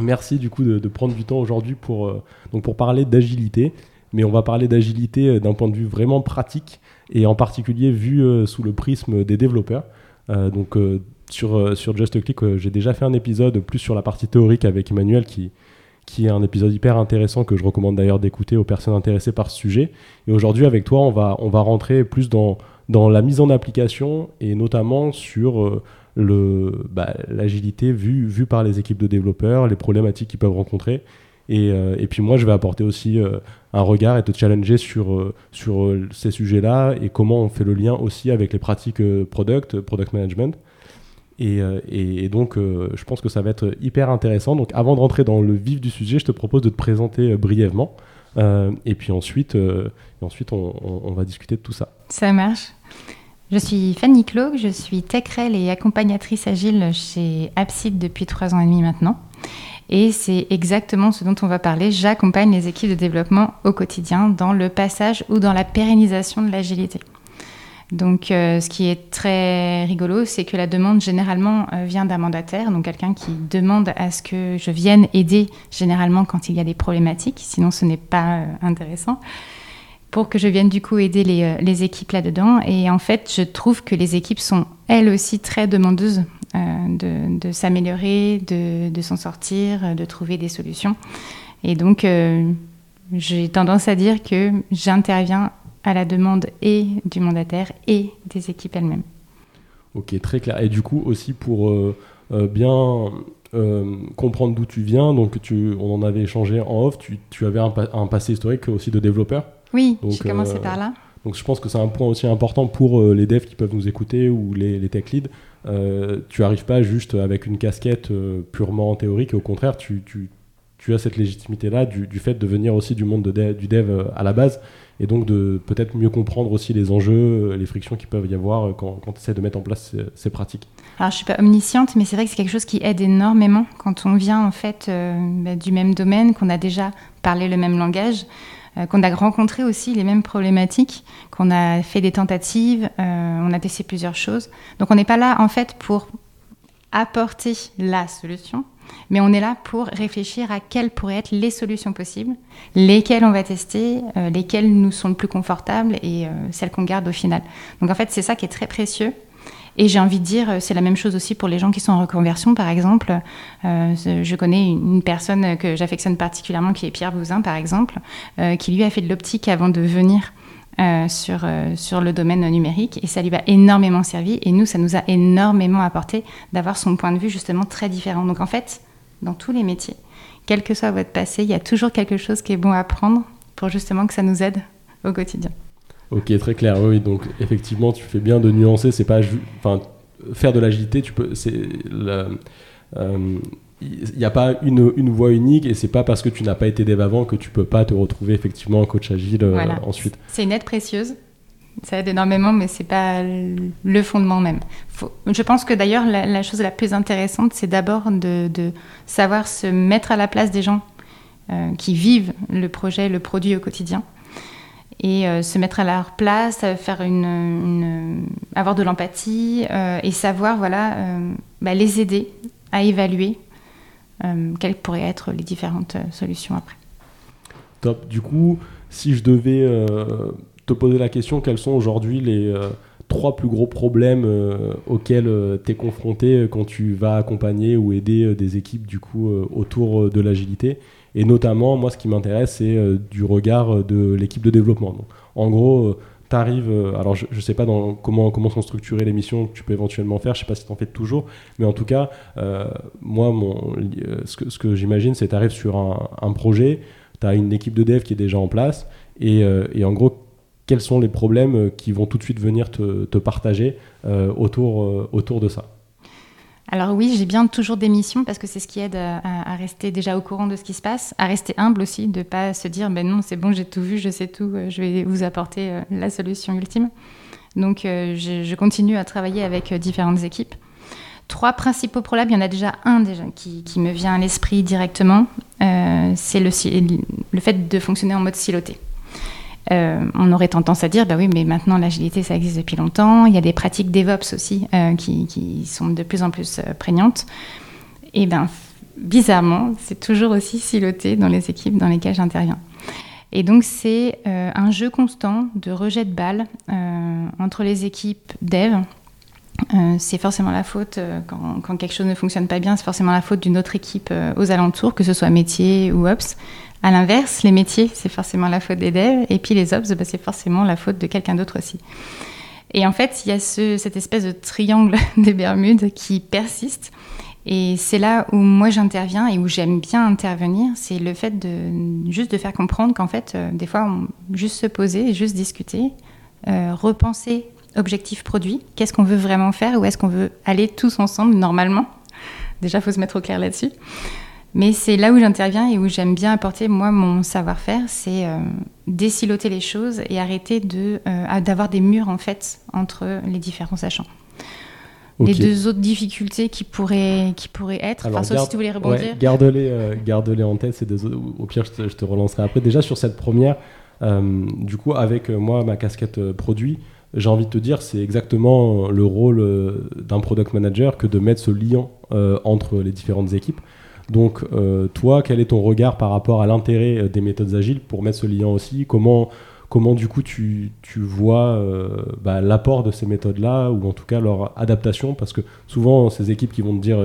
Merci du coup de, prendre du temps aujourd'hui pour, euh, pour parler d'agilité. Mais on va parler d'agilité euh, d'un point de vue vraiment pratique et en particulier vu euh, sous le prisme des développeurs. donc sur, sur Just Click, j'ai déjà fait un épisode plus sur la partie théorique avec Emmanuel qui, qui est un épisode hyper intéressant que je recommande d'ailleurs d'écouter aux personnes intéressées par ce sujet. Et aujourd'hui avec toi, on va, on va rentrer plus dans, dans la mise en application et notamment sur bah, l'agilité vue, vue par les équipes de développeurs, les problématiques qu'ils peuvent rencontrer. Et, euh, et, puis moi, je vais apporter aussi euh, un regard et te challenger sur, euh, sur ces sujets-là et comment on fait le lien aussi avec les pratiques product, product management. Et, et, donc, je pense que ça va être hyper intéressant. Donc, avant de rentrer dans le vif du sujet, je te propose de te présenter brièvement. et puis ensuite, ensuite on, va discuter de tout ça. Ça marche. Je suis Fanny Clog, je suis TechRel et accompagnatrice agile chez Abside depuis trois ans et demi maintenant. Et c'est exactement ce dont on va parler. J'accompagne les équipes de développement au quotidien dans le passage ou dans la pérennisation de l'agilité. Donc, euh, ce qui est très rigolo, c'est que la demande généralement euh, vient d'un mandataire, donc quelqu'un qui demande à ce que je vienne aider généralement quand il y a des problématiques, sinon ce n'est pas euh, intéressant pour que je vienne du coup aider les, euh, les équipes là-dedans. Et en fait, je trouve que les équipes sont elles aussi très demandeuses euh, de, de s'améliorer, de, de s'en sortir, de trouver des solutions. Et donc, euh, j'ai tendance à dire que j'interviens à la demande et du mandataire et des équipes elles-mêmes. Ok, très clair. Et du coup, aussi pour bien comprendre d'où tu viens, donc tu, on en avait échangé en off, tu, tu avais un, passé historique aussi de développeur? Oui, j'ai commencé euh, par là. Donc je pense que c'est un point aussi important pour euh, les devs qui peuvent nous écouter ou les, tech leads. Euh, tu n'arrives pas juste avec une casquette purement théorique, au contraire, tu, tu, tu as cette légitimité-là du, du, fait de venir aussi du monde de du dev à la base et donc de peut-être mieux comprendre aussi les enjeux, les frictions qui peuvent y avoir quand, quand tu essaies de mettre en place ces, pratiques. Alors je suis pas omnisciente, mais c'est vrai que c'est quelque chose qui aide énormément quand on vient en fait bah, du même domaine, qu'on a déjà parlé le même langage. Euh, qu'on a rencontré aussi les mêmes problématiques, qu'on a fait des tentatives, euh, on a testé plusieurs choses. Donc on n'est pas là en fait pour apporter la solution, mais on est là pour réfléchir à quelles pourraient être les solutions possibles, lesquelles on va tester, euh, lesquelles nous sont le plus confortables et celles qu'on garde au final. Donc en fait c'est ça qui est très précieux et j'ai envie de dire, c'est la même chose aussi pour les gens qui sont en reconversion, par exemple. Euh, je connais une personne que j'affectionne particulièrement, qui est Pierre Bouzin, par exemple, euh, qui lui a fait de l'optique avant de venir euh, sur, sur le domaine numérique et ça lui a énormément servi et nous, ça nous a énormément apporté d'avoir son point de vue justement très différent. Donc en fait, dans tous les métiers, quel que soit votre passé, il y a toujours quelque chose qui est bon à apprendre pour justement que ça nous aide au quotidien. Ok, très clair. Oui, donc effectivement, tu fais bien de nuancer. C'est pas, enfin, faire de l'agilité, tu peux, c'est il n'y a pas une, une, voie unique et c'est pas parce que tu n'as pas été dev avant que tu peux pas te retrouver effectivement en coach agile euh, ensuite. C'est une aide précieuse. Ça aide énormément, mais c'est pas le fondement même. je pense que d'ailleurs, la, chose la plus intéressante, c'est d'abord de, de, savoir se mettre à la place des gens euh, qui vivent le projet, le produit au quotidien et euh, se mettre à leur place, euh, faire une, avoir de l'empathie euh, et savoir voilà, bah, les aider à évaluer quelles pourraient être les différentes solutions après. Top. Du coup, si je devais te poser la question, quels sont aujourd'hui les trois plus gros problèmes auxquels tu es confronté quand tu vas accompagner ou aider des équipes du coup autour de l'agilité? Et notamment, moi, ce qui m'intéresse, c'est euh, du regard de l'équipe de développement. en gros, euh, tu arrives, euh, alors je ne sais pas comment, comment sont structurées les missions que tu peux éventuellement faire, je ne sais pas si tu en fais toujours, mais en tout cas, moi, mon, ce que, j'imagine, c'est que tu arrives sur un, projet, tu as une équipe de dev qui est déjà en place, et, et, en gros, quels sont les problèmes qui vont tout de suite venir te, te partager autour, autour de ça alors oui, j'ai bien toujours des missions parce que c'est ce qui aide à, rester déjà au courant de ce qui se passe, à rester humble aussi, de pas se dire ben non c'est bon j'ai tout vu, je sais tout, euh, je vais vous apporter euh, la solution ultime. Donc euh, je, continue à travailler avec différentes équipes. Trois principaux problèmes, il y en a déjà un déjà qui, me vient à l'esprit directement, c'est le, le fait de fonctionner en mode siloté. Euh, on aurait tendance à dire, bah oui, mais maintenant l'agilité, ça existe depuis longtemps. Il y a des pratiques DevOps aussi euh, qui, sont de plus en plus euh, prégnantes. Et bien, bizarrement, c'est toujours aussi siloté dans les équipes dans lesquelles j'interviens. Et donc, c'est un jeu constant de rejet de balles entre les équipes dev. c'est forcément la faute, quand, quand, quelque chose ne fonctionne pas bien, c'est forcément la faute d'une autre équipe aux alentours, que ce soit métier ou Ops. À l'inverse, les métiers, c'est forcément la faute des devs, et puis les ops, bah, c'est forcément la faute de quelqu'un d'autre aussi. Et en fait, il y a cette espèce de triangle des Bermudes qui persiste. Et c'est là où moi j'interviens et où j'aime bien intervenir, c'est le fait de juste de faire comprendre qu'en fait, euh, des fois, on, juste se poser, juste discuter, euh, repenser objectif produit, qu'est-ce qu'on veut vraiment faire, où est-ce qu'on veut aller tous ensemble normalement. Déjà, faut se mettre au clair là-dessus. Mais c'est là où j'interviens et où j'aime bien apporter, moi, mon savoir-faire, c'est euh, les choses et arrêter de, euh, d'avoir des murs, en fait, entre les différents sachants. Les deux autres difficultés qui pourraient, qui pourraient être, enfin, sauf si tu voulais rebondir. garde-les, euh, garde-les en tête, c'est au pire, je te, je te, relancerai après. Déjà, sur cette première, du coup, avec moi, ma casquette produit, j'ai envie de te dire, c'est exactement le rôle d'un product manager que de mettre ce lien entre les différentes équipes. Donc, euh, toi, quel est ton regard par rapport à l'intérêt euh, des méthodes agiles pour mettre ce lien aussi? Comment, comment, du coup, tu, tu vois euh, bah, l'apport de ces méthodes-là, ou en tout cas leur adaptation? Parce que souvent, ces équipes qui vont te dire,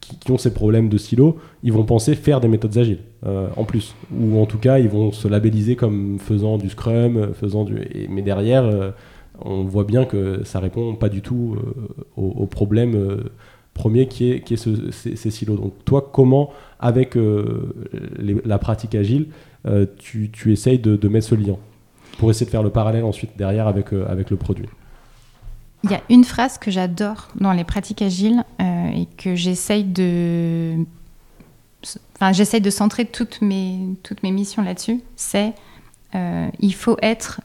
qui, ont ces problèmes de silo, ils vont penser faire des méthodes agiles en plus. Ou en tout cas, ils vont se labelliser comme faisant du Scrum, faisant du. mais derrière, on voit bien que ça répond pas du tout aux, problèmes premier qui est, qui est ces, silos. Donc toi, comment, avec euh, la pratique agile, euh, tu, tu, essayes de, mettre ce lien pour essayer de faire le parallèle ensuite derrière avec, euh, avec le produit? Il y a une phrase que j'adore dans les pratiques agiles et que j'essaye de... Enfin, j'essaye de centrer toutes mes, toutes mes missions là-dessus. C'est il faut être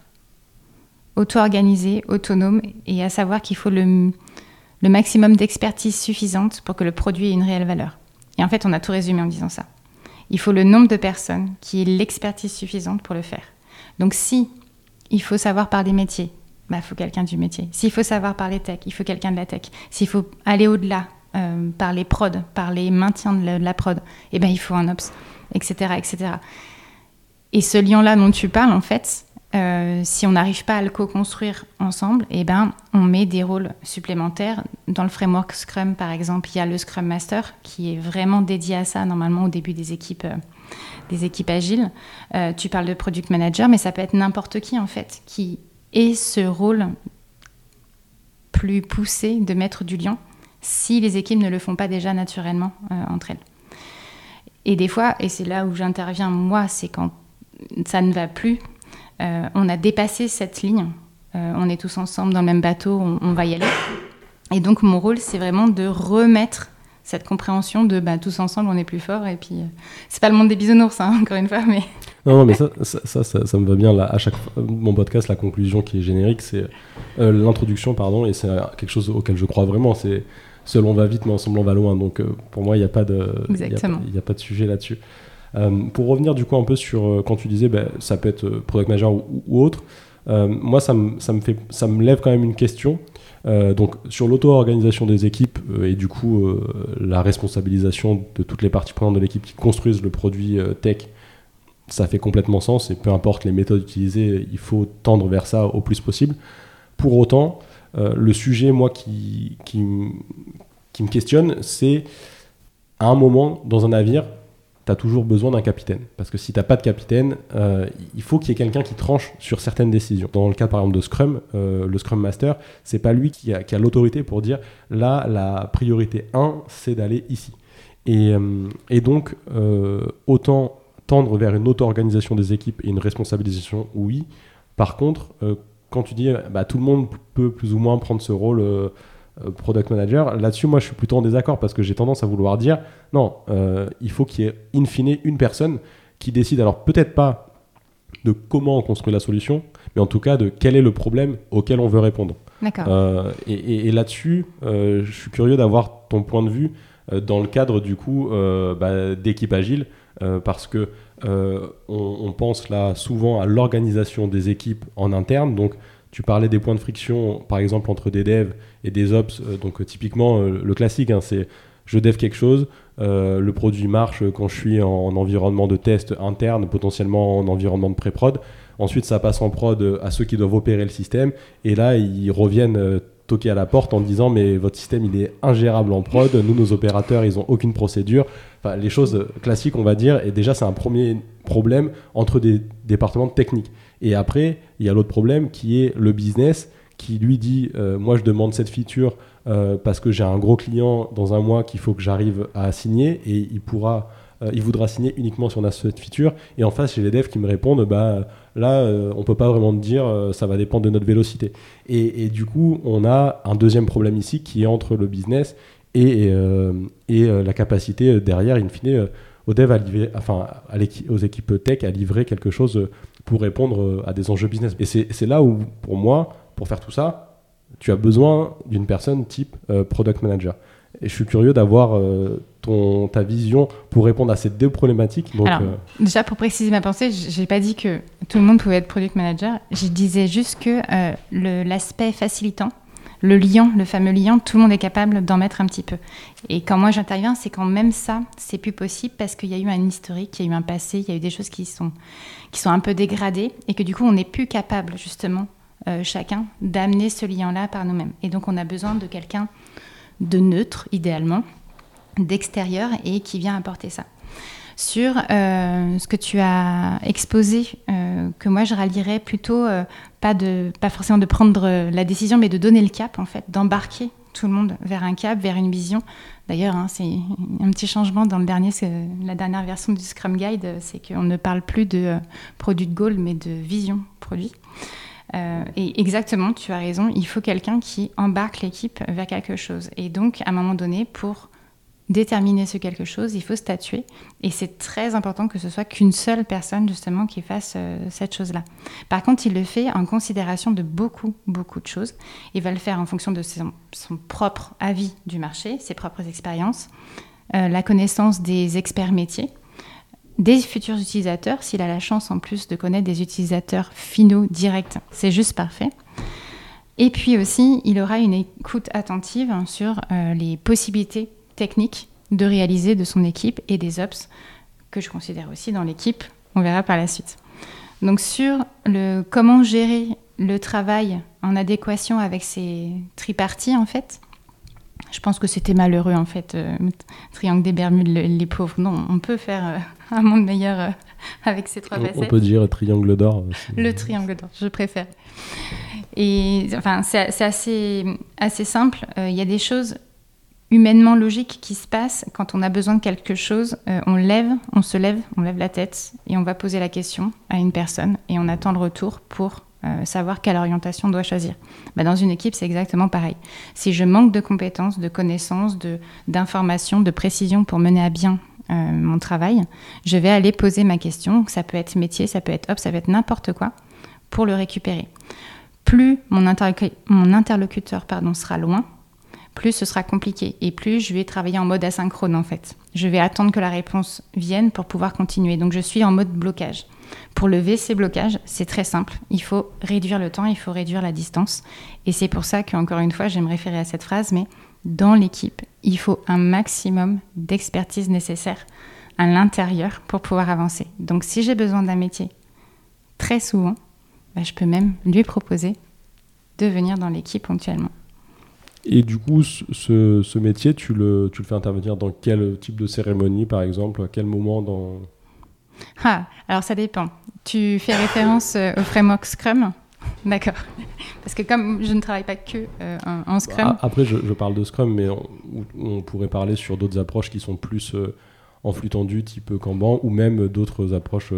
auto-organisé, autonome et à savoir qu'il faut le le maximum d'expertise suffisante pour que le produit ait une réelle valeur. Et en fait, on a tout résumé en disant ça. Il faut le nombre de personnes qui aient l'expertise suffisante pour le faire. Donc si il faut savoir par des métiers, bah, il faut quelqu'un du métier. S'il faut savoir par les tech, il faut quelqu'un de la tech. S'il faut aller au-delà euh, par les prod, par les maintiens de la, prod, eh ben, il faut un ops, etc. etc. Et ce lien-là dont tu parles, en fait, euh, si on n'arrive pas à le co-construire ensemble, eh ben, on met des rôles supplémentaires. Dans le framework Scrum, par exemple, il y a le Scrum Master qui est vraiment dédié à ça, normalement, au début des équipes, euh, des équipes agiles. Euh, tu parles de Product Manager, mais ça peut être n'importe qui, en fait, qui ait ce rôle plus poussé de mettre du lien si les équipes ne le font pas déjà naturellement entre elles. Et des fois, et c'est là où j'interviens, moi, c'est quand ça ne va plus, euh, on a dépassé cette ligne. Euh, on est tous ensemble dans le même bateau, on, va y aller. Et donc mon rôle, c'est vraiment de remettre cette compréhension de bah, tous ensemble, on est plus fort. Et puis, euh, c'est pas le monde des bisounours, hein, encore une fois, mais. Non, non mais ça ça, ça, me va bien. Là, à chaque mon podcast, la conclusion qui est générique, c'est l'introduction, pardon, et c'est quelque chose auquel je crois vraiment. C'est seul on va vite, mais ensemble on va loin. Donc, pour moi, il n'y a pas de, il a, pas de sujet là-dessus. Euh, pour revenir du coup un peu sur euh, quand tu disais ben, ça peut être euh, product manager ou, autre, moi ça me, ça, me fait, ça me lève quand même une question. donc sur l'auto-organisation des équipes et du coup la responsabilisation de toutes les parties prenantes de l'équipe qui construisent le produit tech, ça fait complètement sens et peu importe les méthodes utilisées, il faut tendre vers ça au plus possible. Pour autant, le sujet moi qui, qui, qui me questionne, c'est à un moment dans un navire, tu as toujours besoin d'un capitaine. Parce que si tu n'as pas de capitaine, euh, il faut qu'il y ait quelqu'un qui tranche sur certaines décisions. Dans le cas par exemple de Scrum, euh, le Scrum Master, c'est pas lui qui a, l'autorité pour dire là, la priorité 1, c'est d'aller ici. Et, euh, et donc, autant tendre vers une auto-organisation des équipes et une responsabilisation, oui. Par contre, quand tu dis bah, tout le monde peut plus ou moins prendre ce rôle product manager. Là-dessus, moi, je suis plutôt en désaccord parce que j'ai tendance à vouloir dire non, il faut qu'il y ait in fine une personne qui décide, alors peut-être pas de comment on construit la solution, mais en tout cas de quel est le problème auquel on veut répondre. D'accord. et, là-dessus, je suis curieux d'avoir ton point de vue dans le cadre du coup bah, d'équipe agile, parce que on, on, pense là souvent à l'organisation des équipes en interne, donc tu parlais des points de friction, par exemple, entre des devs et des ops. Euh, donc, euh, typiquement, euh, le classique, hein, c'est je dev quelque chose, le produit marche quand je suis en, environnement de test interne, potentiellement en environnement de pré-prod. Ensuite, ça passe en prod à ceux qui doivent opérer le système. Et là, ils reviennent toquer à la porte en disant mais votre système il est ingérable en prod, nous nos opérateurs ils ont aucune procédure. Enfin, les choses classiques on va dire. Et déjà c'est un premier problème entre des départements techniques. Et après, il y a l'autre problème qui est le business qui lui dit euh, moi je demande cette feature euh, parce que j'ai un gros client dans un mois qu'il faut que j'arrive à signer et il pourra euh, il voudra signer uniquement si on a cette feature. Et en face j'ai les devs qui me répondent bah là on peut pas vraiment dire ça va dépendre de notre vélocité. Et, du coup on a un deuxième problème ici qui est entre le business et, et la capacité derrière in fine aux devs à livrer, enfin aux équipes tech à livrer quelque chose pour répondre euh, à des enjeux business. Et c'est là où, pour moi, pour faire tout ça, tu as besoin d'une personne type euh, product manager. Et je suis curieux d'avoir euh, ton ta vision pour répondre à ces deux problématiques. Donc, Déjà, pour préciser ma pensée, je n'ai pas dit que tout le monde pouvait être product manager. Je disais juste que l'aspect facilitant, le lien, le fameux lien, tout le monde est capable d'en mettre un petit peu. Et quand moi j'interviens, c'est quand même ça, c'est plus possible parce qu'il y a eu un historique, il y a eu un passé, il y a eu des choses qui sont, qui sont un peu dégradées et que du coup on n'est plus capable justement euh, chacun d'amener ce lien-là par nous-mêmes. Et donc on a besoin de quelqu'un de neutre, idéalement, d'extérieur et qui vient apporter ça sur euh, ce que tu as exposé, euh, que moi je rallierais plutôt euh, pas, de, pas forcément de prendre la décision, mais de donner le cap, en fait, d'embarquer tout le monde vers un cap, vers une vision. D'ailleurs, hein, c'est un petit changement dans le dernier, la dernière version du Scrum Guide, c'est qu'on ne parle plus de produit de goal, mais de vision produit. et exactement, tu as raison, il faut quelqu'un qui embarque l'équipe vers quelque chose. Et donc, à un moment donné, pour déterminer ce quelque chose, il faut statuer. Et c'est très important que ce soit qu'une seule personne, justement, qui fasse euh, cette chose-là. Par contre, il le fait en considération de beaucoup, beaucoup de choses. Il va le faire en fonction de son, propre avis du marché, ses propres expériences, euh, la connaissance des experts métiers, des futurs utilisateurs, s'il a la chance en plus de connaître des utilisateurs finaux directs, c'est juste parfait. Et puis aussi, il aura une écoute attentive sur euh, les possibilités technique de réaliser de son équipe et des ops que je considère aussi dans l'équipe. On verra par la suite. Donc sur le comment gérer le travail en adéquation avec ces triparties en fait. Je pense que c'était malheureux en fait, euh, triangle des Bermudes, les pauvres. Non, on peut faire euh, un monde meilleur euh, avec ces trois facettes. On peut dire triangle d'or. Le triangle d'or, je préfère. Et enfin, c'est assez, assez simple. Il y a des choses humainement logique qui se passe quand on a besoin de quelque chose. Euh, on lève, on se lève, on lève la tête et on va poser la question à une personne et on attend le retour pour euh, savoir quelle orientation on doit choisir. Bah, dans une équipe, c'est exactement pareil. Si je manque de compétences, de connaissances, d'informations, de, précision pour mener à bien euh, mon travail, je vais aller poser ma question. Ça peut être métier, ça peut être hop, ça peut être n'importe quoi pour le récupérer. Plus mon, mon interlocuteur pardon, sera loin, plus ce sera compliqué et plus je vais travailler en mode asynchrone en fait. Je vais attendre que la réponse vienne pour pouvoir continuer. Donc je suis en mode blocage. Pour lever ces blocages, c'est très simple. Il faut réduire le temps, il faut réduire la distance. Et c'est pour ça qu'encore une fois, j'aime référer à cette phrase, mais dans l'équipe, il faut un maximum d'expertise nécessaire à l'intérieur pour pouvoir avancer. Donc si j'ai besoin d'un métier, très souvent, bah, je peux même lui proposer de venir dans l'équipe ponctuellement. Et du coup, ce, ce, métier, tu le, tu le fais intervenir dans quel type de cérémonie, par exemple À quel moment dans... Ah, alors ça dépend. Tu fais référence euh, au framework Scrum? D'accord. Parce que comme je ne travaille pas que euh, en, Scrum... Après, je, je, parle de Scrum, mais on, pourrait parler sur d'autres approches qui sont plus... Euh, en flux tendu type Kanban ou même d'autres approches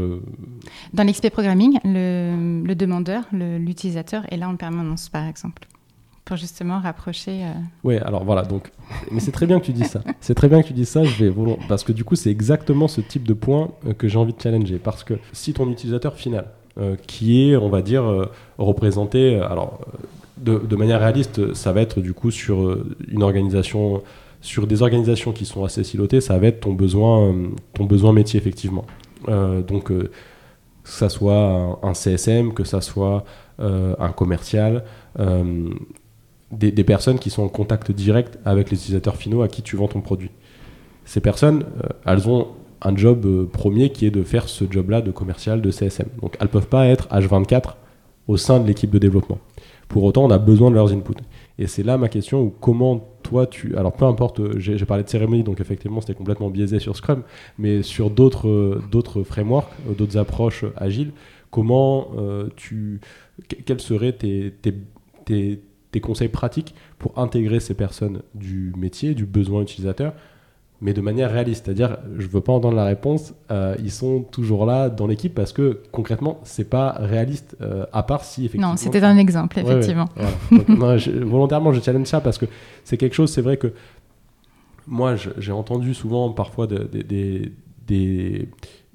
Dans l'XP Programming, le, le demandeur, l'utilisateur est là en permanence, par exemple pour justement rapprocher. Euh... Oui, alors voilà, donc, mais c'est très bien que tu dis ça. C'est très bien que tu dis ça, je vais parce que du coup, c'est exactement ce type de point euh, que j'ai envie de challenger. Parce que si ton utilisateur final, euh, qui est, on va dire, représenté, alors de, de, manière réaliste, ça va être du coup sur une organisation, sur des organisations qui sont assez silotées, ça va être ton besoin, ton besoin métier effectivement. donc que ça soit un, un CSM, que ça soit un commercial des, personnes qui sont en contact direct avec les utilisateurs finaux à qui tu vends ton produit. Ces personnes, euh, elles ont un job euh, premier qui est de faire ce job-là de commercial, de CSM. Donc elles ne peuvent pas être H24 au sein de l'équipe de développement. Pour autant, on a besoin de leurs inputs. Et c'est là ma question, comment toi tu... Alors peu importe, euh, j'ai parlé de cérémonie, donc effectivement c'était complètement biaisé sur Scrum, mais sur d'autres frameworks, d'autres approches agiles, comment tu... Quels seraient tes, tes des conseils pratiques pour intégrer ces personnes du métier, du besoin utilisateur, mais de manière réaliste. C'est-à-dire, je ne veux pas entendre la réponse, euh, ils sont toujours là dans l'équipe parce que concrètement, c'est pas réaliste, euh, à part si effectivement. Non, c'était un exemple, effectivement. volontairement, je challenge ça parce que c'est quelque chose, c'est vrai que moi, j'ai entendu souvent parfois des,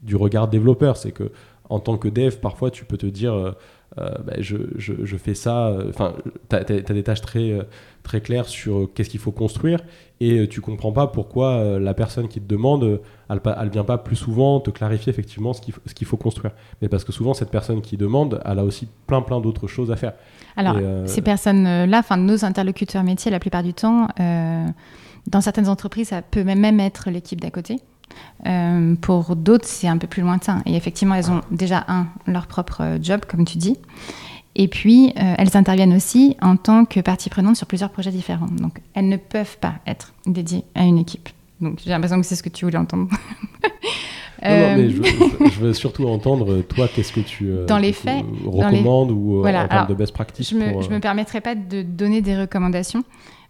du regard développeur, c'est que en tant que dev, parfois tu peux te dire. Euh, euh, bah, je, je, fais ça. Euh, enfin, tu as, des tâches très, euh, très claires sur qu'est-ce qu'il faut construire et tu comprends pas pourquoi la personne qui te demande, elle, elle vient pas plus souvent te clarifier effectivement ce qu'il faut, qu'il faut construire. Mais parce que souvent, cette personne qui demande, elle a aussi plein, plein d'autres choses à faire. Alors, ces personnes-là, enfin, nos interlocuteurs métiers, la plupart du temps, dans certaines entreprises, ça peut même être l'équipe d'à côté. Euh, pour d'autres, c'est un peu plus lointain. Et effectivement, elles ont déjà, un, leur propre job, comme tu dis. Et puis, euh, elles interviennent aussi en tant que partie prenante sur plusieurs projets différents. Donc, elles ne peuvent pas être dédiées à une équipe. Donc, j'ai l'impression que c'est ce que tu voulais entendre. non, mais euh, je, veux surtout entendre, toi, qu'est-ce que tu dans les faits, recommandes ou en termes de best practice Je ne me, me permettrai pas de donner des recommandations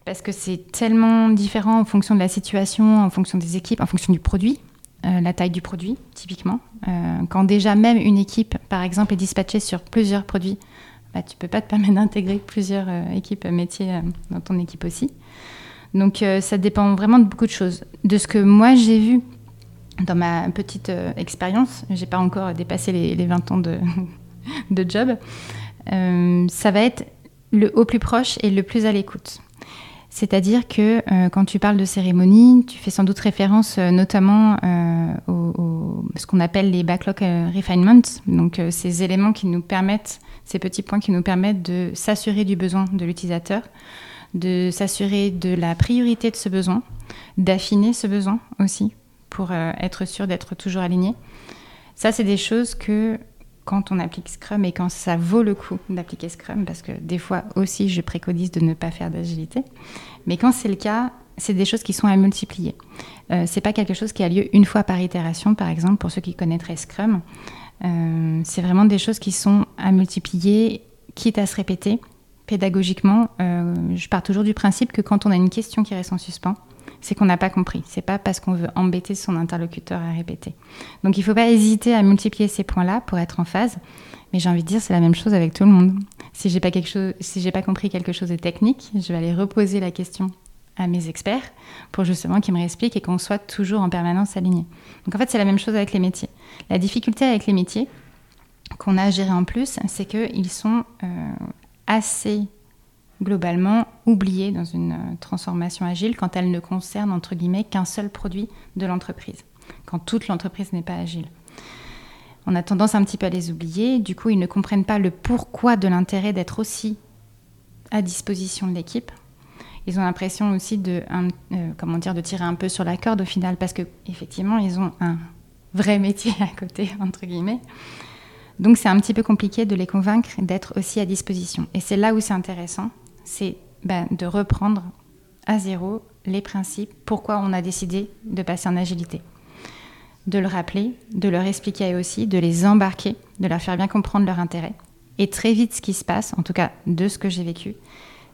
parce que c'est tellement différent en fonction de la situation, en fonction des équipes, en fonction du produit, euh, la taille du produit, typiquement. Euh, quand déjà même une équipe, par exemple, est dispatchée sur plusieurs produits, bah, tu peux pas te permettre d'intégrer plusieurs euh, équipes métiers dans ton équipe aussi. Donc ça dépend vraiment de beaucoup de choses. De ce que moi j'ai vu dans ma petite expérience, j'ai pas encore dépassé les, les 20 ans de, de job, ça va être le au plus proche et le plus à l'écoute. C'est-à-dire que euh, quand tu parles de cérémonie, tu fais sans doute référence euh, notamment euh, au, ce qu'on appelle les backlog refinements, donc ces éléments qui nous permettent, ces petits points qui nous permettent de s'assurer du besoin de l'utilisateur, de s'assurer de la priorité de ce besoin, d'affiner ce besoin aussi pour être sûr d'être toujours aligné. Ça, c'est des choses que quand on applique Scrum et quand ça vaut le coup d'appliquer Scrum, parce que des fois aussi je préconise de ne pas faire d'agilité, mais quand c'est le cas, c'est des choses qui sont à multiplier. Euh, c'est pas quelque chose qui a lieu une fois par itération, par exemple, pour ceux qui connaîtraient Scrum. Euh, c'est vraiment des choses qui sont à multiplier, quitte à se répéter. Pédagogiquement, euh, je pars toujours du principe que quand on a une question qui reste en suspens, c'est qu'on n'a pas compris. C'est pas parce qu'on veut embêter son interlocuteur à répéter. Donc il ne faut pas hésiter à multiplier ces points-là pour être en phase. Mais j'ai envie de dire, c'est la même chose avec tout le monde. Si j'ai pas quelque chose, si j'ai pas compris quelque chose de technique, je vais aller reposer la question à mes experts pour justement qu'ils me réexpliquent et qu'on soit toujours en permanence alignés. Donc en fait, c'est la même chose avec les métiers. La difficulté avec les métiers qu'on a à en plus, c'est qu'ils sont euh, assez globalement oubliés dans une euh, transformation agile quand elle ne concerne entre guillemets qu'un seul produit de l'entreprise, quand toute l'entreprise n'est pas agile. On a tendance un petit peu à les oublier, du coup ils ne comprennent pas le pourquoi de l'intérêt d'être aussi à disposition de l'équipe. Ils ont l'impression aussi de, euh, comment dire, de tirer un peu sur la corde au final, parce que effectivement ils ont un vrai métier à côté, entre guillemets. Donc c'est un petit peu compliqué de les convaincre d'être aussi à disposition. Et c'est là où c'est intéressant, c'est ben, de reprendre à zéro les principes, pourquoi on a décidé de passer en agilité. De le rappeler, de leur expliquer aussi, de les embarquer, de leur faire bien comprendre leur intérêt. Et très vite, ce qui se passe, en tout cas de ce que j'ai vécu,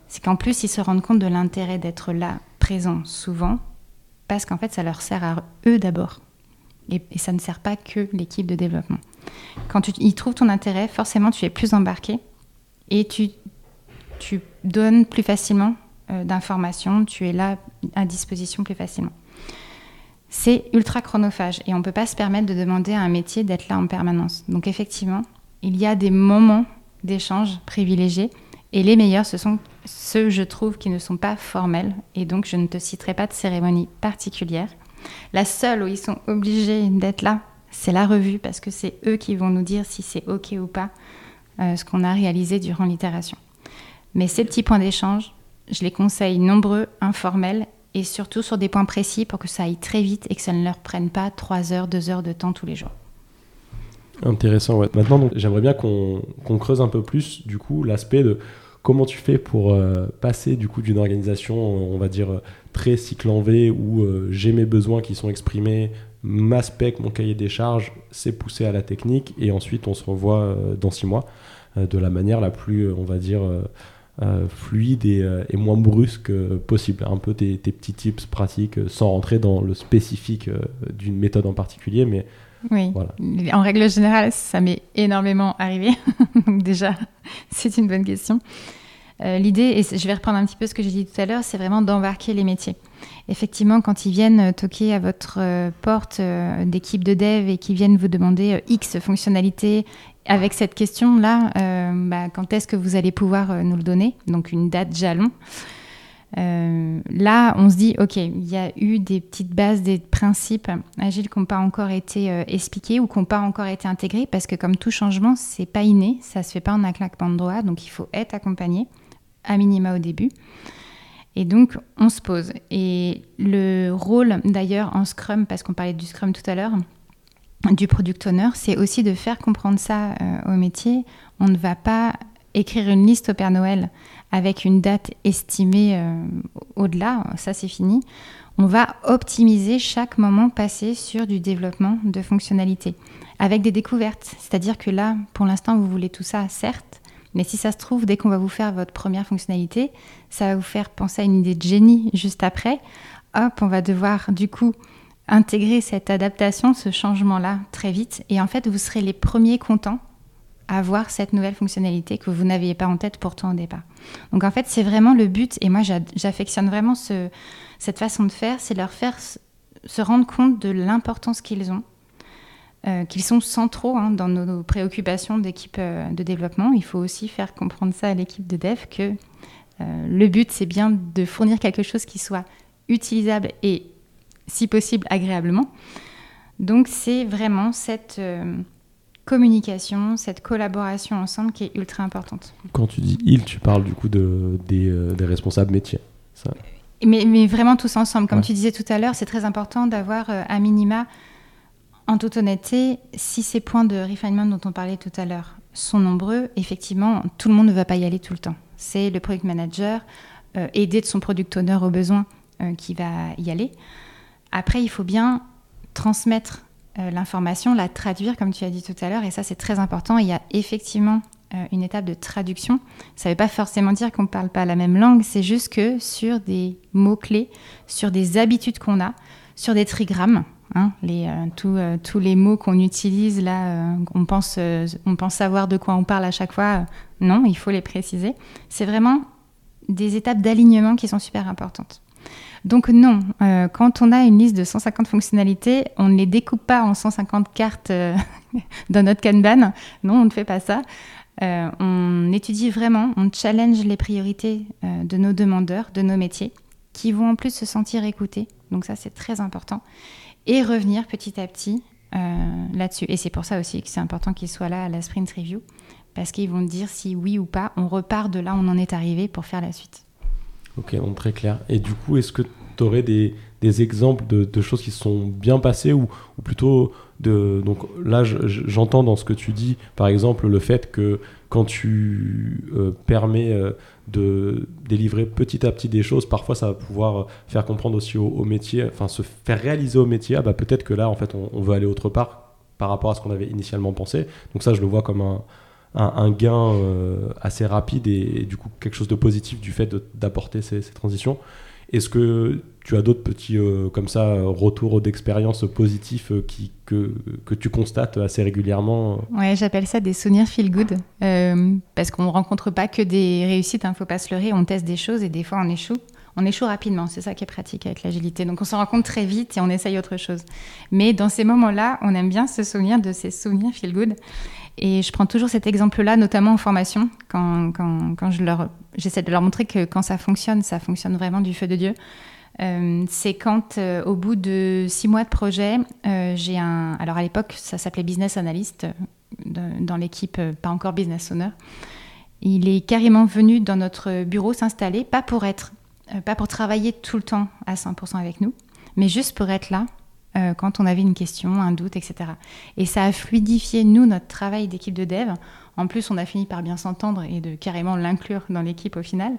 c'est qu'en plus, ils se rendent compte de l'intérêt d'être là, présent, souvent, parce qu'en fait, ça leur sert à eux d'abord. Et, ça ne sert pas que l'équipe de développement. Quand tu, ils trouvent ton intérêt, forcément, tu es plus embarqué et tu tu donnes plus facilement d'informations, tu es là à disposition plus facilement. C'est ultra chronophage et on ne peut pas se permettre de demander à un métier d'être là en permanence. Donc effectivement, il y a des moments d'échange privilégiés et les meilleurs, ce sont ceux, je trouve, qui ne sont pas formels. Et donc, je ne te citerai pas de cérémonie particulière. La seule où ils sont obligés d'être là, c'est la revue, parce que c'est eux qui vont nous dire si c'est OK ou pas euh, ce qu'on a réalisé durant l'itération. Mais ces petits points d'échange, je les conseille nombreux, informels, et surtout sur des points précis pour que ça aille très vite et que ça ne leur prenne pas 3 heures, 2 heures de temps tous les jours. Intéressant, ouais. Maintenant, j'aimerais bien qu'on creuse un peu plus, du coup, l'aspect de comment tu fais pour euh, passer, du coup, d'une organisation, on va dire, très cycle en V, où euh, j'ai mes besoins qui sont exprimés, ma spec, mon cahier des charges, c'est poussé à la technique, et ensuite, on se revoit euh, dans six mois, de la manière la plus, on va dire, fluide et, moins brusque possible. Un peu tes, tes, petits tips pratiques, sans rentrer dans le spécifique d'une méthode en particulier, mais oui. En règle générale, ça m'est énormément arrivé. Donc déjà, c'est une bonne question. Euh, l'idée, et je vais reprendre un petit peu ce que j'ai dit tout à l'heure, c'est vraiment d'embarquer les métiers. Effectivement, quand ils viennent toquer à votre euh, porte euh, d'équipe de dev et qu'ils viennent vous demander X fonctionnalités avec cette question-là, bah, quand est-ce que vous allez pouvoir nous le donner? Donc une date jalon. Euh, là, on se dit, OK, il y a eu des petites bases, des principes agiles qui n'ont pas encore été euh, expliqués ou qui n'ont pas encore été intégrés, parce que comme tout changement, c'est pas inné, ça se fait pas en un claquement de doigts, donc il faut être accompagné, à minima au début. Et donc, on se pose. Et le rôle, d'ailleurs, en Scrum, parce qu'on parlait du Scrum tout à l'heure, du Product Owner, c'est aussi de faire comprendre ça euh, au métier. On ne va pas écrire une liste au Père Noël avec une date estimée euh, au-delà, ça c'est fini. On va optimiser chaque moment passé sur du développement de fonctionnalités avec des découvertes. C'est-à-dire que là, pour l'instant, vous voulez tout ça, certes, mais si ça se trouve, dès qu'on va vous faire votre première fonctionnalité, ça va vous faire penser à une idée de génie juste après. Hop, on va devoir du coup intégrer cette adaptation, ce changement-là très vite. Et en fait, vous serez les premiers contents avoir cette nouvelle fonctionnalité que vous n'aviez pas en tête pourtant au départ. Donc en fait, c'est vraiment le but, et moi j'affectionne vraiment ce, cette façon de faire, c'est leur faire se rendre compte de l'importance qu'ils ont, euh, qu'ils sont centraux hein, dans nos, préoccupations d'équipe euh, de développement. Il faut aussi faire comprendre ça à l'équipe de dev que euh, le but, c'est bien de fournir quelque chose qui soit utilisable et, si possible, agréablement. Donc c'est vraiment cette communication, cette collaboration ensemble qui est ultra importante. Quand tu dis il, tu parles du coup de, des, euh, responsables métiers. Mais, mais, vraiment tous ensemble. Comme tu disais tout à l'heure, c'est très important d'avoir euh, un minima, en toute honnêteté, si ces points de refinement dont on parlait tout à l'heure sont nombreux, effectivement, tout le monde ne va pas y aller tout le temps. C'est le product manager, euh, aidé de son product owner au besoin, qui va y aller. Après, il faut bien transmettre euh, l'information, la traduire, comme tu as dit tout à l'heure, et ça c'est très important. Il y a effectivement euh, une étape de traduction. Ça ne veut pas forcément dire qu'on ne parle pas la même langue, c'est juste que sur des mots-clés, sur des habitudes qu'on a, sur des trigrammes, hein, euh, tous les mots qu'on utilise là, on pense savoir de quoi on parle à chaque fois. non, il faut les préciser. C'est vraiment des étapes d'alignement qui sont super importantes. Donc non, euh, quand on a une liste de 150 fonctionnalités, on ne les découpe pas en 150 cartes euh, dans notre Kanban. Non, on ne fait pas ça. Euh, on étudie vraiment, on challenge les priorités de nos demandeurs, de nos métiers, qui vont en plus se sentir écoutés. Donc ça, c'est très important. Et revenir petit à petit là-dessus. Et c'est pour ça aussi que c'est important qu'ils soient là à la sprint review, parce qu'ils vont dire si oui ou pas, on repart de là on en est arrivé pour faire la suite. Ok, donc très clair. Et du coup, est-ce que tu aurais des, des exemples de, choses qui sont bien passées ou, plutôt de donc là j'entends dans ce que tu dis par exemple le fait que quand tu euh, permets euh, de délivrer petit à petit des choses parfois ça va pouvoir faire comprendre aussi au, métier enfin se faire réaliser au métier ah bah peut-être que là en fait on, veut aller autre part par rapport à ce qu'on avait initialement pensé donc ça je le vois comme un, un, gain euh, assez rapide et, du coup quelque chose de positif du fait d'apporter ces, transitions Est-ce que tu as d'autres petits euh, comme ça retours d'expérience positifs euh, que, que, tu constates assez régulièrement Ouais, j'appelle ça des souvenirs feel good parce qu'on ne rencontre pas que des réussites, il hein, ne faut pas se leurrer, on teste des choses et des fois on échoue. On échoue rapidement, c'est ça qui est pratique avec l'agilité. Donc on se rend compte très vite et on essaye autre chose. Mais dans ces moments-là, on aime bien se souvenir de ces souvenirs feel good. Et je prends toujours cet exemple-là, notamment en formation, quand, quand, quand je leur, j'essaie de leur montrer que quand ça fonctionne, ça fonctionne vraiment du feu de Dieu. Euh, c'est quand, euh, au bout de six mois de projet, euh, j'ai un. Alors à l'époque, ça s'appelait business analyst dans l'équipe, pas encore business owner. Il est carrément venu dans notre bureau s'installer, pas pour être, pas pour travailler tout le temps à 100% avec nous, mais juste pour être là euh, quand on avait une question, un doute, etc. Et ça a fluidifié, nous, notre travail d'équipe de dev. En plus, on a fini par bien s'entendre et de carrément l'inclure dans l'équipe au final.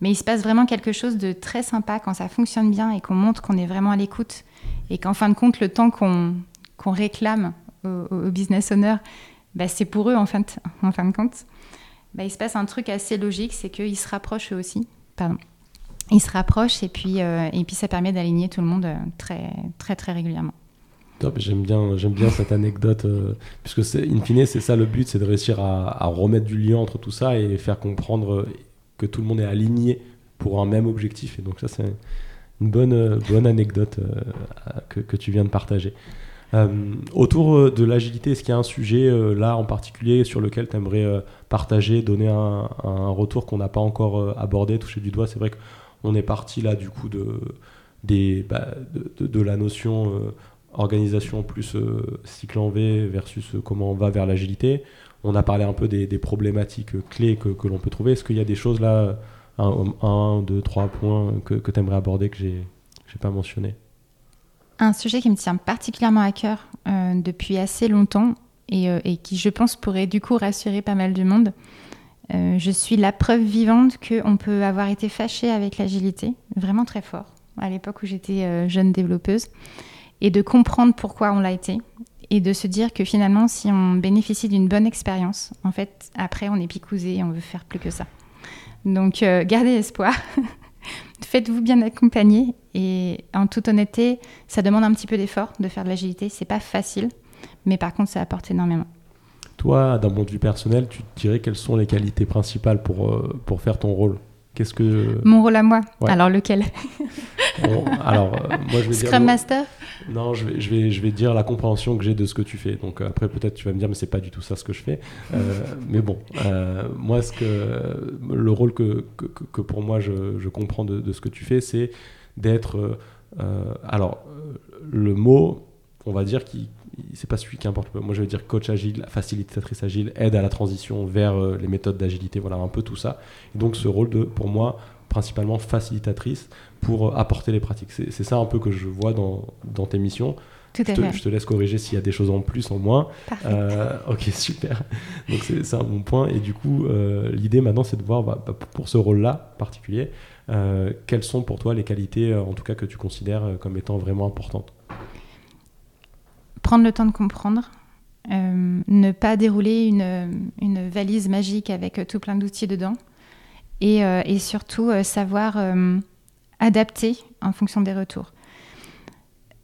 Mais il se passe vraiment quelque chose de très sympa quand ça fonctionne bien et qu'on montre qu'on est vraiment à l'écoute. Et qu'en fin de compte, le temps qu'on réclame aux, business owners, bah, c'est pour eux en fin de, en fin de compte. Bah, il se passe un truc assez logique, c'est qu'ils se rapprochent eux aussi. Pardon ils se rapprochent et puis, euh, et puis ça permet d'aligner tout le monde euh, très, très, très régulièrement. J'aime bien, bien cette anecdote, euh, puisque in fine, c'est ça le but, c'est de réussir à, remettre du lien entre tout ça et faire comprendre que tout le monde est aligné pour un même objectif. Et donc ça, c'est une bonne, bonne anecdote que, que, tu viens de partager. autour de l'agilité, est-ce qu'il y a un sujet là en particulier sur lequel tu aimerais partager, donner un, un retour qu'on n'a pas encore abordé, toucher du doigt? C'est vrai que on est parti là du coup de, bah, la notion euh, organisation plus euh, cycle en V versus euh, comment on va vers l'agilité. On a parlé un peu des, problématiques clés que, l'on peut trouver. Est-ce qu'il y a des choses là, un, deux, trois points que, que tu aimerais aborder que j'ai n'ai pas mentionné? Un sujet qui me tient particulièrement à cœur depuis assez longtemps et, qui, je pense, pourrait du coup rassurer pas mal de monde, euh, je suis la preuve vivante qu'on peut avoir été fâché avec l'agilité, vraiment très fort, à l'époque où j'étais euh, jeune développeuse, et de comprendre pourquoi on l'a été, et de se dire que finalement, si on bénéficie d'une bonne expérience, en fait, après, on est picousé et on veut faire plus que ça. Donc, euh, gardez espoir. Faites-vous bien accompagner. Et en toute honnêteté, ça demande un petit peu d'effort de faire de l'agilité. C'est pas facile, mais par contre, ça apporte énormément. Toi, d'un point de vue personnel, tu dirais quelles sont les qualités principales pour, euh, pour faire ton rôle? Qu'est-ce que mon rôle à moi? Alors lequel? Alors euh, moi je vais Scrum Master? Non, je vais, je vais je vais dire la compréhension que j'ai de ce que tu fais. Donc après peut-être tu vas me dire mais c'est pas du tout ça ce que je fais. Euh, mais bon, moi ce que le rôle que, que, que pour moi je, je comprends de, de, ce que tu fais, c'est d'être alors le mot on va dire qui c'est pas celui qui importe. Moi, je veux dire coach agile, facilitatrice agile, aide à la transition vers euh, les méthodes d'agilité, voilà un peu tout ça. Et donc, ce rôle de, pour moi, principalement facilitatrice pour euh, apporter les pratiques. C'est ça un peu que je vois dans, dans tes missions. Tout je, te, fait. je te laisse corriger s'il y a des choses en plus, en moins. Euh, ok, super. Donc c'est un bon point. Et du coup, l'idée maintenant, c'est de voir bah, bah, pour ce rôle-là particulier, quelles sont pour toi les qualités, en tout cas que tu considères comme étant vraiment importantes? Prendre le temps de comprendre, euh, ne pas dérouler une, une, valise magique avec tout plein d'outils dedans, et, euh, et surtout euh, savoir adapter en fonction des retours.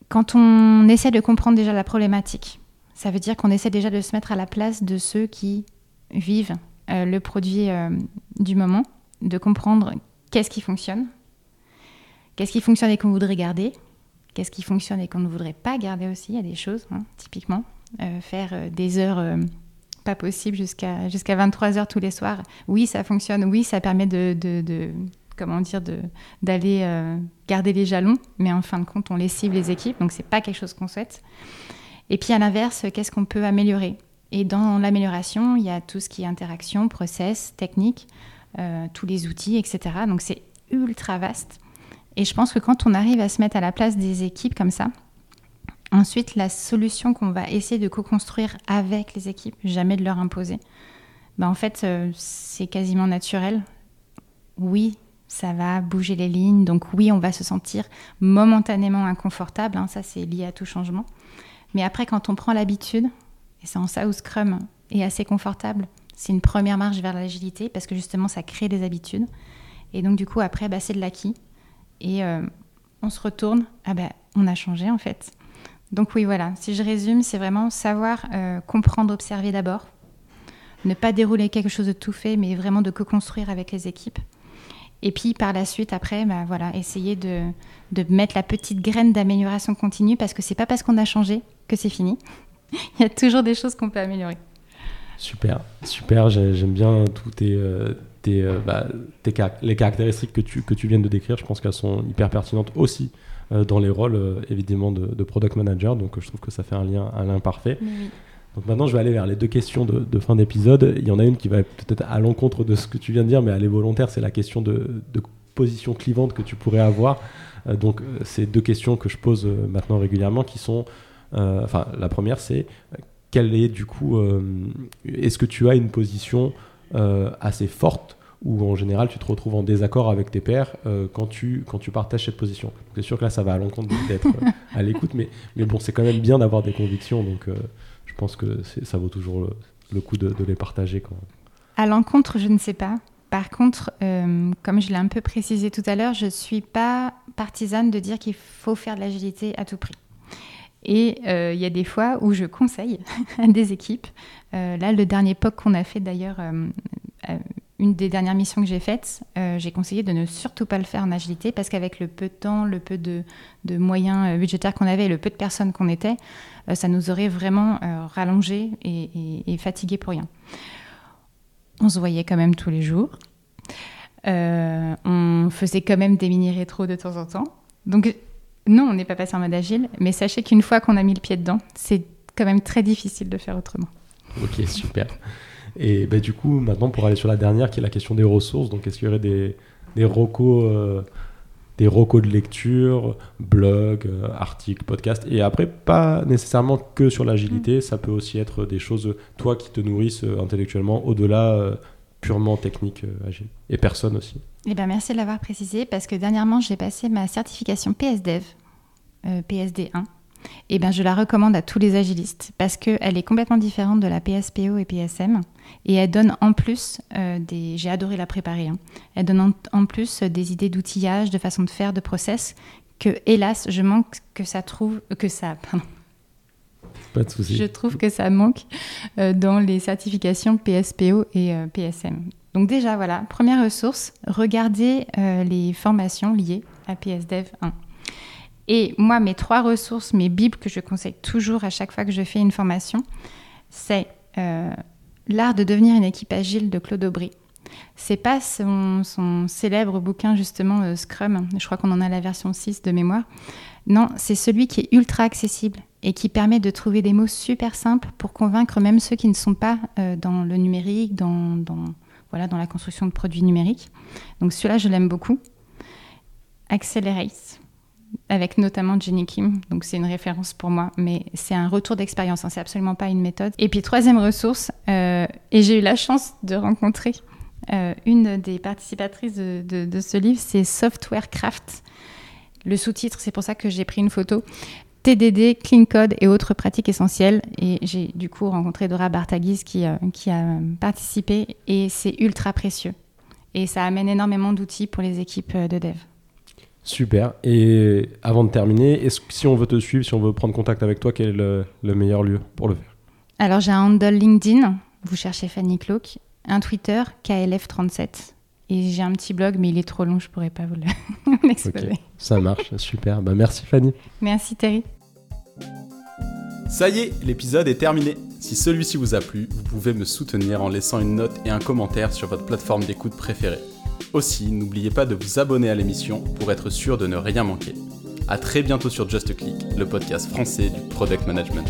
Quand on essaie de comprendre déjà la problématique, ça veut dire qu'on essaie déjà de se mettre à la place de ceux qui vivent le produit du moment, de comprendre qu'est-ce qui fonctionne, qu'est-ce qui fonctionne et qu'on voudrait garder, qu'est-ce qui fonctionne et qu'on ne voudrait pas garder aussi. Il y a des choses, hein, typiquement. Euh, faire euh, des heures euh, pas possibles jusqu'à jusqu'à 23 heures tous les soirs. Oui, ça fonctionne. Oui, ça permet de, de, comment dire, d'aller garder les jalons, mais en fin de compte, on les cible les équipes, donc c'est pas quelque chose qu'on souhaite. Et puis à l'inverse, qu'est-ce qu'on peut améliorer? Et dans l'amélioration, il y a tout ce qui est interaction, process, technique, tous les outils, etc. Donc c'est ultra vaste. Et je pense que quand on arrive à se mettre à la place des équipes comme ça, ensuite la solution qu'on va essayer de co-construire avec les équipes, jamais de leur imposer, ben en fait euh, c'est quasiment naturel. Oui, ça va bouger les lignes, donc oui, on va se sentir momentanément inconfortable, hein, ça c'est lié à tout changement. Mais après, quand on prend l'habitude, et c'est en ça où Scrum est assez confortable, c'est une première marche vers l'agilité parce que justement ça crée des habitudes. Et donc du coup, après, bah, c'est de l'acquis. Et on se retourne, ah ben on a changé en fait. Donc oui, voilà, si je résume, c'est vraiment savoir comprendre, observer d'abord, ne pas dérouler quelque chose de tout fait, mais vraiment de co-construire avec les équipes. Et puis par la suite, après, bah, voilà, essayer de, mettre la petite graine d'amélioration continue parce que c'est pas parce qu'on a changé que c'est fini. Il y a toujours des choses qu'on peut améliorer. Super, super. J'aime bien tous tes, euh, tes, euh, bah, tes les caractéristiques que tu, que tu viens de décrire. Je pense qu'elles sont hyper pertinentes aussi euh, dans les rôles évidemment de, de, product manager. Donc je trouve que ça fait un lien, un lien parfait. Oui. Donc maintenant, je vais aller vers les deux questions de, fin d'épisode. Il y en a une qui va peut-être à l'encontre de ce que tu viens de dire, mais elle est volontaire. C'est la question de, position clivante que tu pourrais avoir. Euh, donc, euh, c'est deux questions que je pose euh, maintenant régulièrement qui sont. enfin, la première, c'est quelle est du coup. Est-ce que tu as une position assez forte ou en général tu te retrouves en désaccord avec tes pairs quand, tu, quand tu partages cette position. C'est sûr que là ça va à l'encontre d'être à l'écoute, mais, mais bon, c'est quand même bien d'avoir des convictions. Donc je pense que ça vaut toujours le, coup de, les partager. Quand... À l'encontre, je ne sais pas. Par contre, euh, comme je l'ai un peu précisé tout à l'heure, je ne suis pas partisane de dire qu'il faut faire de l'agilité à tout prix. Et euh, il y a des fois où je conseille à des équipes. Euh, là, le dernier POC qu'on a fait d'ailleurs, une des dernières missions que j'ai faites, j'ai conseillé de ne surtout pas le faire en agilité parce qu'avec le peu de temps, le peu de, moyens budgétaires qu'on avait et le peu de personnes qu'on était, euh, ça nous aurait vraiment euh, rallongé et, fatigué pour rien. On se voyait quand même tous les jours. Euh, on faisait quand même des mini-rétros de temps en temps. Donc, non, on n'est pas passé en mode agile, mais sachez qu'une fois qu'on a mis le pied dedans, c'est quand même très difficile de faire autrement. Ok, super. Et bah, du coup, maintenant, pour aller sur la dernière, qui est la question des ressources, donc est-ce qu'il y aurait des, des recos des recos de lecture, blog, euh, articles, podcasts? Et après, pas nécessairement que sur l'agilité, mm. ça peut aussi être des choses, toi, qui te nourrissent euh, intellectuellement, au-delà euh, purement technique agile. Et personne aussi. Eh ben, merci de l'avoir précisé, parce que dernièrement, j'ai passé ma certification PSDEV, PSD1. Eh ben, je la recommande à tous les agilistes parce qu'elle est complètement différente de la PSPO et PSM. Et elle donne en plus euh, des. J'ai adoré la préparer. Hein. Elle donne en, plus des idées d'outillage, de façon de faire, de process que, hélas, je manque que ça trouve. Que ça. Pas de souci. Je trouve que ça manque euh, dans les certifications PSPO et euh, PSM. Donc, déjà, voilà, première ressource, regardez les formations liées à PSDEV 1. Et moi, mes trois ressources, mes bibles que je conseille toujours à chaque fois que je fais une formation, c'est euh, L'art de devenir une équipe agile de Claude Aubry. C'est pas son, célèbre bouquin justement euh, Scrum, je crois qu'on en a la version 6 de mémoire. Non, c'est celui qui est ultra accessible et qui permet de trouver des mots super simples pour convaincre même ceux qui ne sont pas euh, dans le numérique, dans, voilà, dans la construction de produits numériques. Donc celui-là, je l'aime beaucoup. Accelerate, avec notamment Jenny Kim. Donc c'est une référence pour moi, mais c'est un retour d'expérience, hein, c'est absolument pas une méthode. Et puis troisième ressource, euh, et j'ai eu la chance de rencontrer euh, une des participatrices de, ce livre, c'est Software Craft. Le sous-titre, c'est pour ça que j'ai pris une photo. TDD, Clean Code et autres pratiques essentielles. Et j'ai du coup rencontré Dora Bartagis qui, euh, qui a participé et c'est ultra précieux. Et ça amène énormément d'outils pour les équipes de dev. Super. Et avant de terminer, est-ce que si on veut te suivre, si on veut prendre contact avec toi, quel est le, meilleur lieu pour le faire? Alors j'ai un handle LinkedIn, vous cherchez Fanny Cloak, un Twitter KLF37. Et j'ai un petit blog, mais il est trop long, je pourrais pas vous l'exposer. Ça marche, super. Bah, merci Fanny. Merci Terry. Ça y est, l'épisode est terminé. Si celui-ci vous a plu, vous pouvez me soutenir en laissant une note et un commentaire sur votre plateforme d'écoute préférée. Aussi, n'oubliez pas de vous abonner à l'émission pour être sûr de ne rien manquer. A très bientôt sur Just Click, le podcast français du product management.